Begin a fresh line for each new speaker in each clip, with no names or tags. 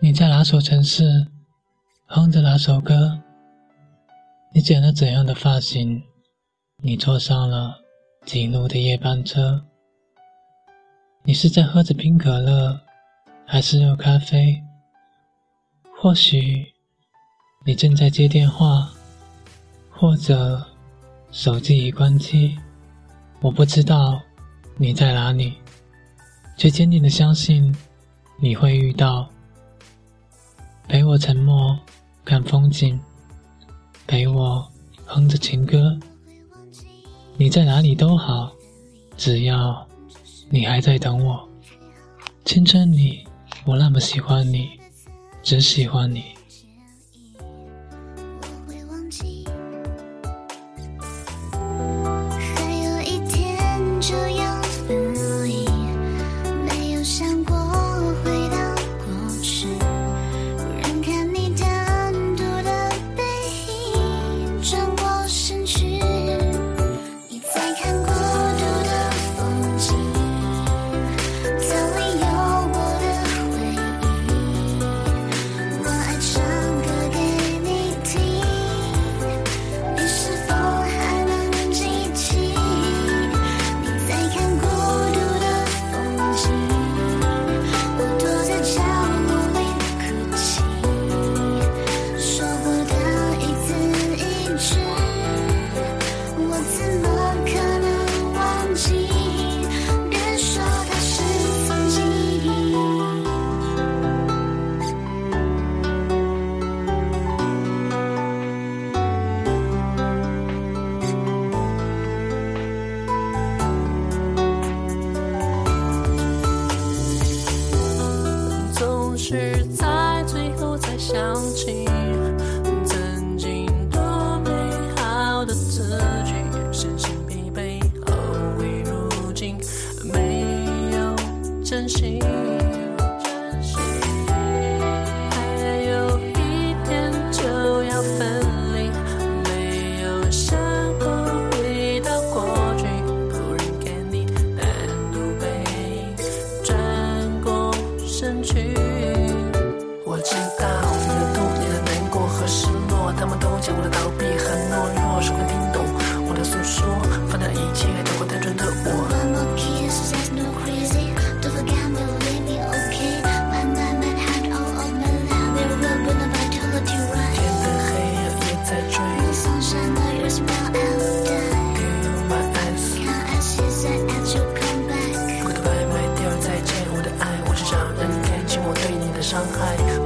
你在哪所城市？哼着哪首歌？你剪了怎样的发型？你坐上了几路的夜班车？你是在喝着冰可乐，还是热咖啡？或许你正在接电话，或者手机已关机。我不知道你在哪里，却坚定的相信你会遇到。陪我沉默，看风景；陪我哼着情歌。你在哪里都好，只要你还在等我。青春里，我那么喜欢你，只喜欢你。
是在最后才想起。我知道你的痛，你的难过和失落，他们都将我的逃避。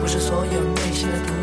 不是所有内心的独